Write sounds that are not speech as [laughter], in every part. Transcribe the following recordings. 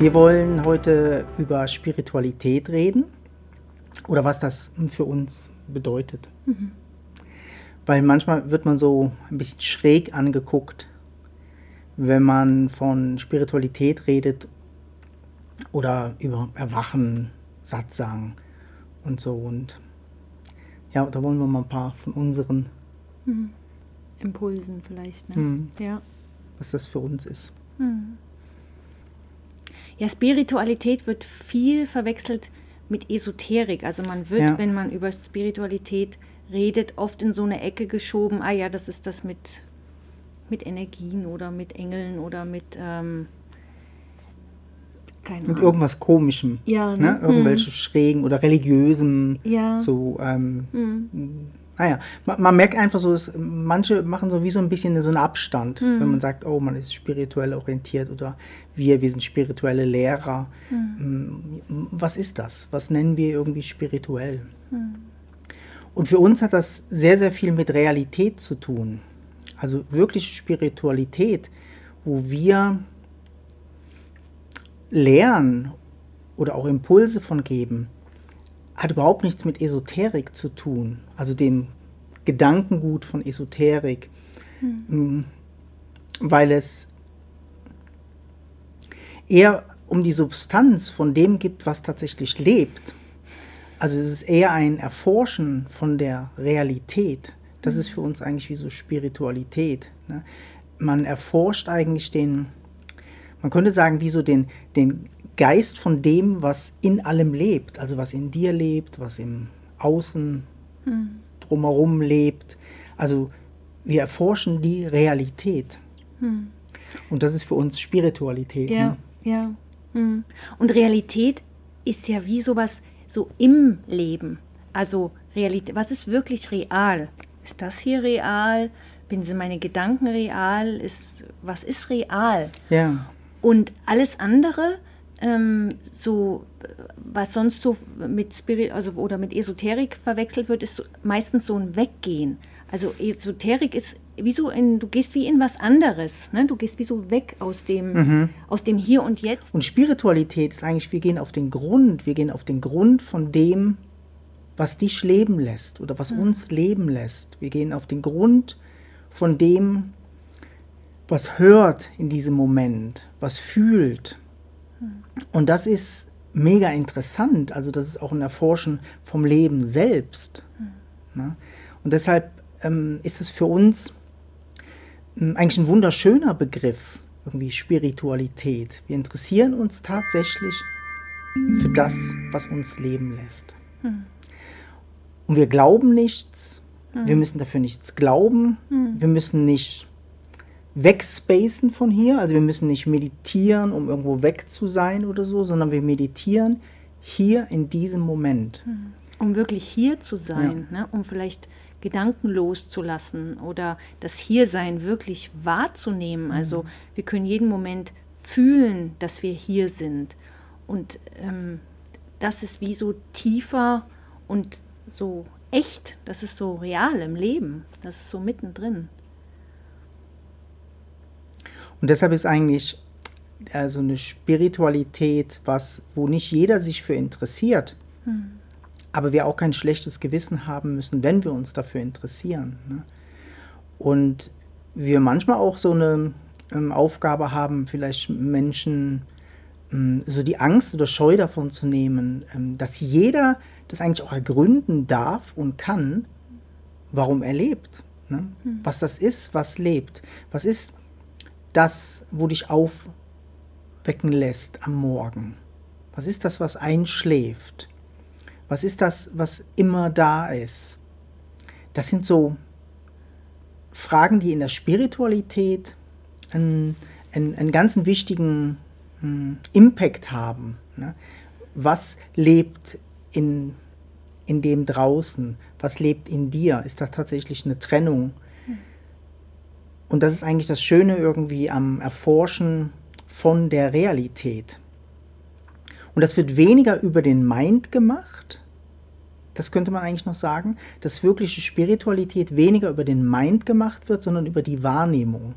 Wir wollen heute über Spiritualität reden oder was das für uns bedeutet. Mhm. Weil manchmal wird man so ein bisschen schräg angeguckt, wenn man von Spiritualität redet oder über Erwachen, Satzang und so. Und ja, da wollen wir mal ein paar von unseren mhm. Impulsen vielleicht, ne? Mhm. Ja. Was das für uns ist. Mhm. Ja, Spiritualität wird viel verwechselt mit Esoterik. Also man wird, ja. wenn man über Spiritualität redet, oft in so eine Ecke geschoben, ah ja, das ist das mit, mit Energien oder mit Engeln oder mit ähm, keine mit Ahnung. irgendwas Komischem. Ja, ne? ne? Irgendwelche hm. schrägen oder religiösen. Ja. So, ähm, hm. Naja, man, man, merkt einfach so, dass manche machen so wie so ein bisschen so einen Abstand, mhm. wenn man sagt, oh, man ist spirituell orientiert oder wir, wir sind spirituelle Lehrer. Mhm. Was ist das? Was nennen wir irgendwie spirituell? Mhm. Und für uns hat das sehr, sehr viel mit Realität zu tun. Also wirkliche Spiritualität, wo wir lernen oder auch Impulse von geben, hat überhaupt nichts mit Esoterik zu tun, also dem Gedankengut von Esoterik, mhm. weil es eher um die Substanz von dem gibt, was tatsächlich lebt. Also es ist eher ein Erforschen von der Realität. Das ist hm. für uns eigentlich wie so Spiritualität. Ne? Man erforscht eigentlich den, man könnte sagen, wie so den, den Geist von dem, was in allem lebt, also was in dir lebt, was im Außen hm. drumherum lebt. Also wir erforschen die Realität. Hm. Und das ist für uns Spiritualität. Ja, ne? ja. Hm. Und Realität ist ja wie sowas so im Leben. Also Realität, was ist wirklich real? Ist das hier real? Sind meine Gedanken real? Ist, was ist real? Ja. Und alles andere ähm, so, was sonst so mit Spirit, also oder mit Esoterik verwechselt wird, ist so, meistens so ein Weggehen. Also Esoterik ist wie so in, du gehst wie in was anderes, ne? Du gehst wie so weg aus dem, mhm. aus dem Hier und Jetzt. Und Spiritualität ist eigentlich, wir gehen auf den Grund, wir gehen auf den Grund von dem, was dich leben lässt oder was mhm. uns leben lässt. Wir gehen auf den Grund von dem, was hört in diesem Moment, was fühlt, und das ist mega interessant. Also das ist auch ein Erforschen vom Leben selbst. Ne? Und deshalb ähm, ist es für uns ähm, eigentlich ein wunderschöner Begriff, irgendwie Spiritualität. Wir interessieren uns tatsächlich für das, was uns leben lässt. Mhm. Und wir glauben nichts, mhm. wir müssen dafür nichts glauben, wir müssen nicht wegspacen von hier. Also wir müssen nicht meditieren, um irgendwo weg zu sein oder so, sondern wir meditieren hier in diesem Moment. Hm. Um wirklich hier zu sein, ja. ne? um vielleicht Gedanken loszulassen oder das Hiersein wirklich wahrzunehmen. Mhm. Also wir können jeden Moment fühlen, dass wir hier sind. Und ähm, das ist wie so tiefer und so echt, das ist so real im Leben, das ist so mittendrin. Und deshalb ist eigentlich also eine Spiritualität, was, wo nicht jeder sich für interessiert, hm. aber wir auch kein schlechtes Gewissen haben müssen, wenn wir uns dafür interessieren. Ne? Und wir manchmal auch so eine ähm, Aufgabe haben, vielleicht Menschen ähm, so die Angst oder Scheu davon zu nehmen, ähm, dass jeder das eigentlich auch ergründen darf und kann, warum er lebt. Ne? Hm. Was das ist, was lebt. Was ist das, wo dich aufwecken lässt am Morgen? Was ist das, was einschläft? Was ist das, was immer da ist? Das sind so Fragen, die in der Spiritualität einen, einen, einen ganz wichtigen hm, Impact haben. Ne? Was lebt in, in dem draußen? Was lebt in dir? Ist da tatsächlich eine Trennung? Und das ist eigentlich das Schöne irgendwie am Erforschen von der Realität. Und das wird weniger über den Mind gemacht. Das könnte man eigentlich noch sagen, dass wirkliche Spiritualität weniger über den Mind gemacht wird, sondern über die Wahrnehmung.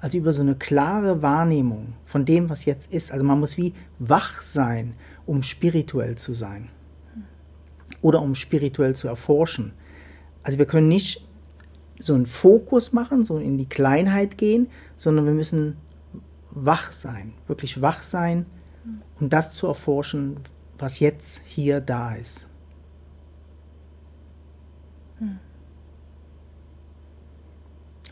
Also über so eine klare Wahrnehmung von dem, was jetzt ist. Also man muss wie wach sein, um spirituell zu sein. Oder um spirituell zu erforschen. Also wir können nicht so einen Fokus machen, so in die Kleinheit gehen, sondern wir müssen wach sein, wirklich wach sein, um das zu erforschen, was jetzt hier da ist. Hm.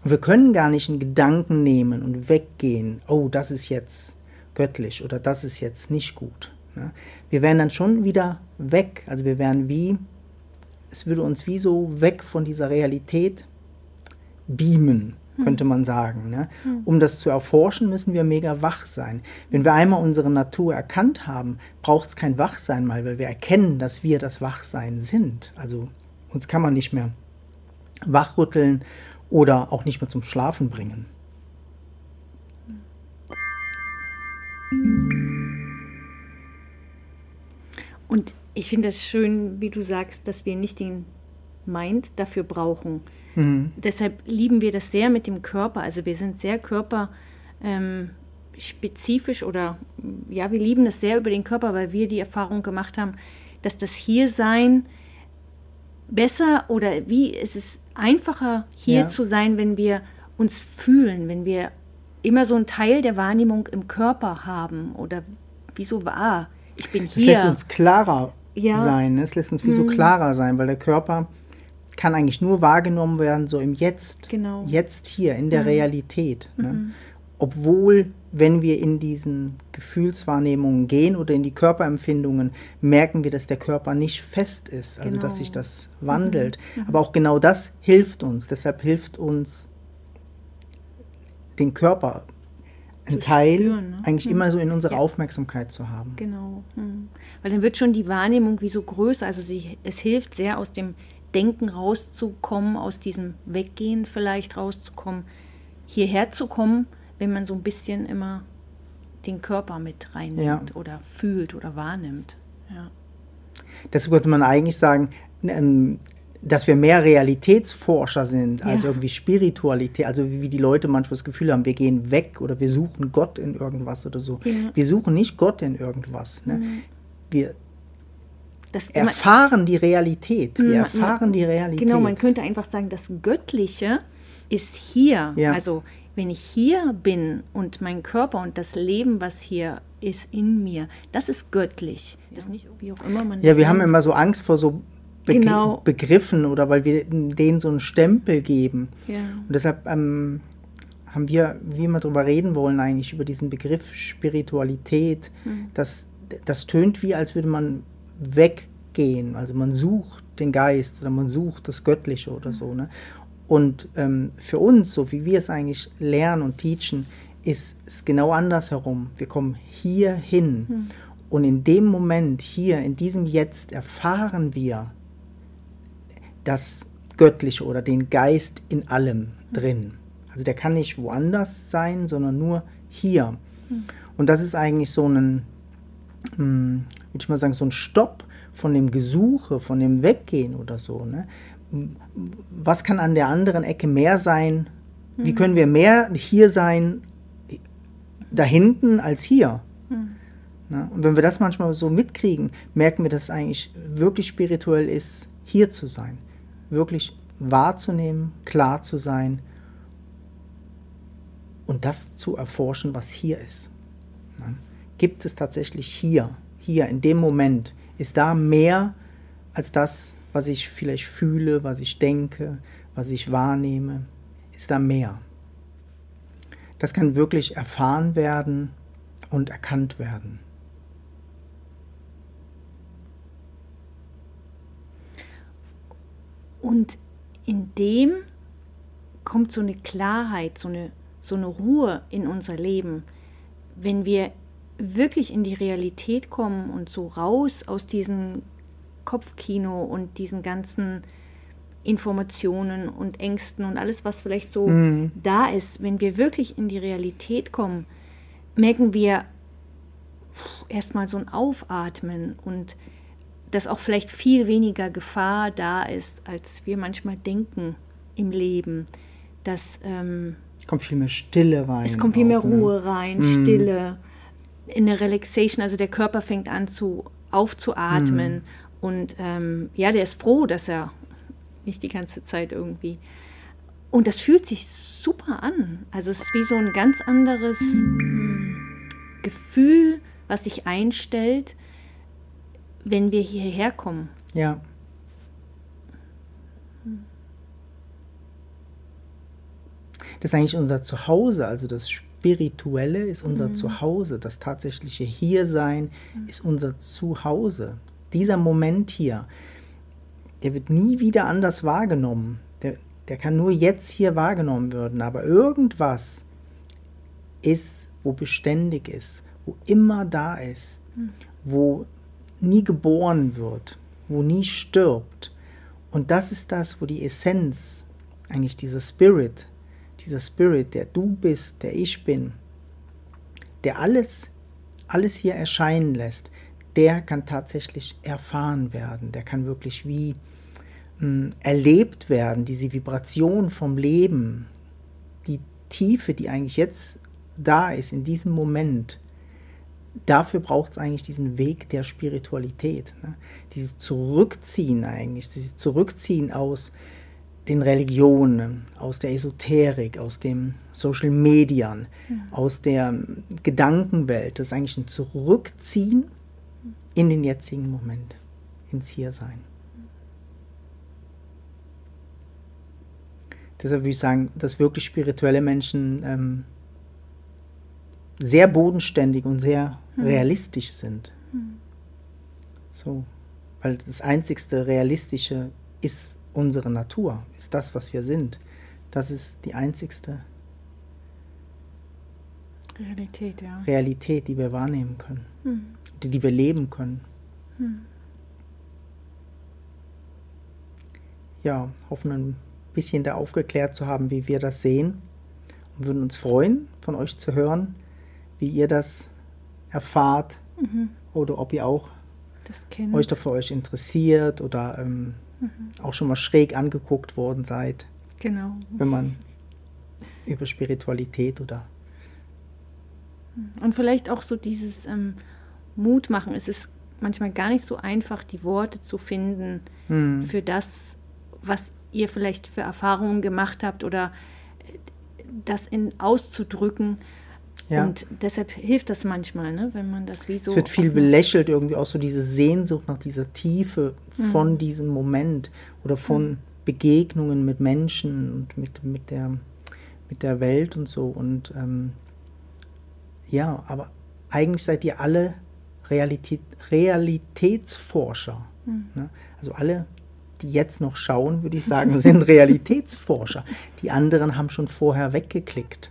Wir können gar nicht einen Gedanken nehmen und weggehen, oh, das ist jetzt göttlich oder das ist jetzt nicht gut. Ne? Wir wären dann schon wieder weg, also wir wären wie, es würde uns wie so weg von dieser Realität beamen, hm. könnte man sagen. Ne? Hm. Um das zu erforschen, müssen wir mega wach sein. Wenn wir einmal unsere Natur erkannt haben, braucht es kein Wachsein mal, weil wir erkennen, dass wir das Wachsein sind. Also uns kann man nicht mehr wachrütteln oder auch nicht mehr zum Schlafen bringen. Und ich finde es schön, wie du sagst, dass wir nicht den Mind dafür brauchen. Mhm. Deshalb lieben wir das sehr mit dem Körper. Also wir sind sehr körperspezifisch ähm, oder ja, wir lieben das sehr über den Körper, weil wir die Erfahrung gemacht haben, dass das Hiersein besser oder wie ist es einfacher hier ja. zu sein, wenn wir uns fühlen, wenn wir immer so einen Teil der Wahrnehmung im Körper haben oder wieso war. Ich bin hier. Es lässt uns klarer ja. sein, ne? es lässt uns wie so hm. klarer sein, weil der Körper kann eigentlich nur wahrgenommen werden, so im Jetzt, genau. jetzt hier, in der mhm. Realität. Ne? Mhm. Obwohl, wenn wir in diesen Gefühlswahrnehmungen gehen oder in die Körperempfindungen, merken wir, dass der Körper nicht fest ist, also genau. dass sich das wandelt. Mhm. mhm. Aber auch genau das hilft uns. Deshalb hilft uns den Körper ein Teil spüren, ne? eigentlich mhm. immer so in unserer ja. Aufmerksamkeit zu haben. Genau. Mhm. Weil dann wird schon die Wahrnehmung wie so größer. Also sie, es hilft sehr aus dem Denken rauszukommen, aus diesem Weggehen vielleicht rauszukommen, hierher zu kommen, wenn man so ein bisschen immer den Körper mit reinnimmt ja. oder fühlt oder wahrnimmt. Ja. Das würde man eigentlich sagen, ähm, dass wir mehr Realitätsforscher sind als ja. irgendwie Spiritualität. Also wie die Leute manchmal das Gefühl haben, wir gehen weg oder wir suchen Gott in irgendwas oder so. Ja. Wir suchen nicht Gott in irgendwas. Ne? Mhm. Wir das erfahren die Realität. Wir erfahren die Realität. Genau, man könnte einfach sagen, das Göttliche ist hier. Ja. Also wenn ich hier bin und mein Körper und das Leben, was hier ist in mir, das ist göttlich. Das ist nicht wie auch immer man Ja, wir haben immer so Angst vor so Be genau. Begriffen oder weil wir denen so einen Stempel geben. Ja. Und deshalb ähm, haben wir, wie wir darüber reden wollen, eigentlich über diesen Begriff Spiritualität, hm. das, das tönt wie, als würde man weggehen. Also man sucht den Geist oder man sucht das Göttliche oder so. Ne? Und ähm, für uns, so wie wir es eigentlich lernen und teachen, ist es genau andersherum. Wir kommen hier hin hm. und in dem Moment, hier, in diesem Jetzt erfahren wir das Göttliche oder den Geist in allem hm. drin. Also der kann nicht woanders sein, sondern nur hier. Hm. Und das ist eigentlich so ein, hm, würde ich mal sagen, so ein Stopp von dem Gesuche, von dem Weggehen oder so. Ne? Was kann an der anderen Ecke mehr sein? Wie mhm. können wir mehr hier sein da hinten als hier? Mhm. Ne? Und wenn wir das manchmal so mitkriegen, merken wir, dass es eigentlich wirklich spirituell ist, hier zu sein. Wirklich wahrzunehmen, klar zu sein und das zu erforschen, was hier ist. Ne? Gibt es tatsächlich hier hier, in dem Moment, ist da mehr als das, was ich vielleicht fühle, was ich denke, was ich wahrnehme, ist da mehr. Das kann wirklich erfahren werden und erkannt werden. Und in dem kommt so eine Klarheit, so eine, so eine Ruhe in unser Leben, wenn wir wirklich in die Realität kommen und so raus aus diesem Kopfkino und diesen ganzen Informationen und Ängsten und alles, was vielleicht so mhm. da ist, wenn wir wirklich in die Realität kommen, merken wir erstmal so ein Aufatmen und dass auch vielleicht viel weniger Gefahr da ist, als wir manchmal denken im Leben. Dass, ähm, kommt viel mehr Stille rein. Es kommt viel mehr auch, ne? Ruhe rein, Mm. Stille, in der Relaxation, also der Körper fängt an zu aufzuatmen Mm. und ähm, ja, der ist froh, dass er nicht die ganze Zeit irgendwie. Und das fühlt sich super an. Also es ist wie so ein ganz anderes Gefühl, was sich einstellt, wenn wir hierher kommen. Ja. Das ist eigentlich unser Zuhause, also das Spirituelle ist unser Zuhause, das tatsächliche Hiersein ist unser Zuhause. Dieser Moment hier, der wird nie wieder anders wahrgenommen. Der, der kann nur jetzt hier wahrgenommen werden, aber irgendwas ist, wo beständig ist, wo immer da ist, wo nie geboren wird, wo nie stirbt. Und das ist das, wo die Essenz, eigentlich dieser Spirit, dieser Spirit, der du bist, der ich bin, der alles, alles hier erscheinen lässt, der kann tatsächlich erfahren werden, der kann wirklich wie mh, erlebt werden, diese Vibration vom Leben, die Tiefe, die eigentlich jetzt da ist, in diesem Moment, dafür braucht es eigentlich diesen Weg der Spiritualität. Ne? Dieses Zurückziehen eigentlich, dieses Zurückziehen aus den Religionen, aus der Esoterik, aus den Social Medien, aus der Gedankenwelt. Das ist eigentlich ein Zurückziehen in den jetzigen Moment, ins Hiersein. Deshalb würde ich sagen, dass wirklich spirituelle Menschen ähm, sehr bodenständig und sehr realistisch sind. So, weil das einzigste Realistische ist unsere Natur, ist das, was wir sind. Das ist die einzigste Realität, ja. Realität, die wir wahrnehmen können, Hm. die, die wir leben können. Ja, hoffen ein bisschen da aufgeklärt zu haben, wie wir das sehen und würden uns freuen, von euch zu hören, wie ihr das erfahrt oder ob ihr auch euch dafür euch interessiert oder ähm, auch schon mal schräg angeguckt worden seid, Genau. wenn man über Spiritualität oder Und vielleicht auch so dieses ähm, Mut machen. Es ist manchmal gar nicht so einfach, die Worte zu finden hm, für das, was ihr vielleicht für Erfahrungen gemacht habt oder äh, das in auszudrücken. Ja. Und deshalb hilft das manchmal, ne, wenn man das wie so. es wird viel belächelt, irgendwie auch so diese Sehnsucht nach dieser Tiefe Mhm. von diesem Moment oder von Begegnungen mit Menschen und mit, mit, der, mit der Welt und so. Und ähm, ja, aber eigentlich seid ihr alle Realität, Realitätsforscher. Mhm. Ne? Also alle, die jetzt noch schauen, würde ich sagen, sind [laughs] Realitätsforscher. Die anderen haben schon vorher weggeklickt.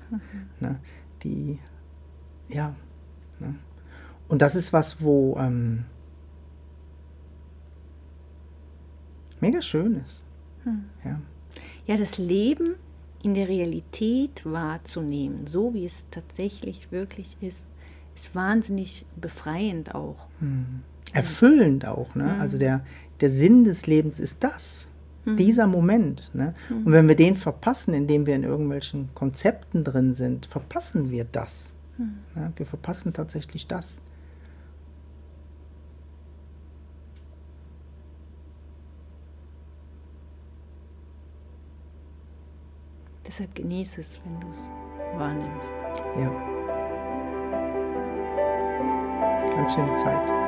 Ne? Die, ja. Ne? Und das ist was, wo ähm, mega schön ist. Ja. Ja, das Leben in der Realität wahrzunehmen, so wie es tatsächlich wirklich ist, ist wahnsinnig befreiend auch. Erfüllend auch. Ne? Also der, der Sinn des Lebens ist das. Dieser Moment. Ne? Und wenn wir den verpassen, indem wir in irgendwelchen Konzepten drin sind, verpassen wir das. Ne? Wir verpassen tatsächlich das. Deshalb genieße es, wenn du es wahrnimmst. Ja. Ganz schöne Zeit.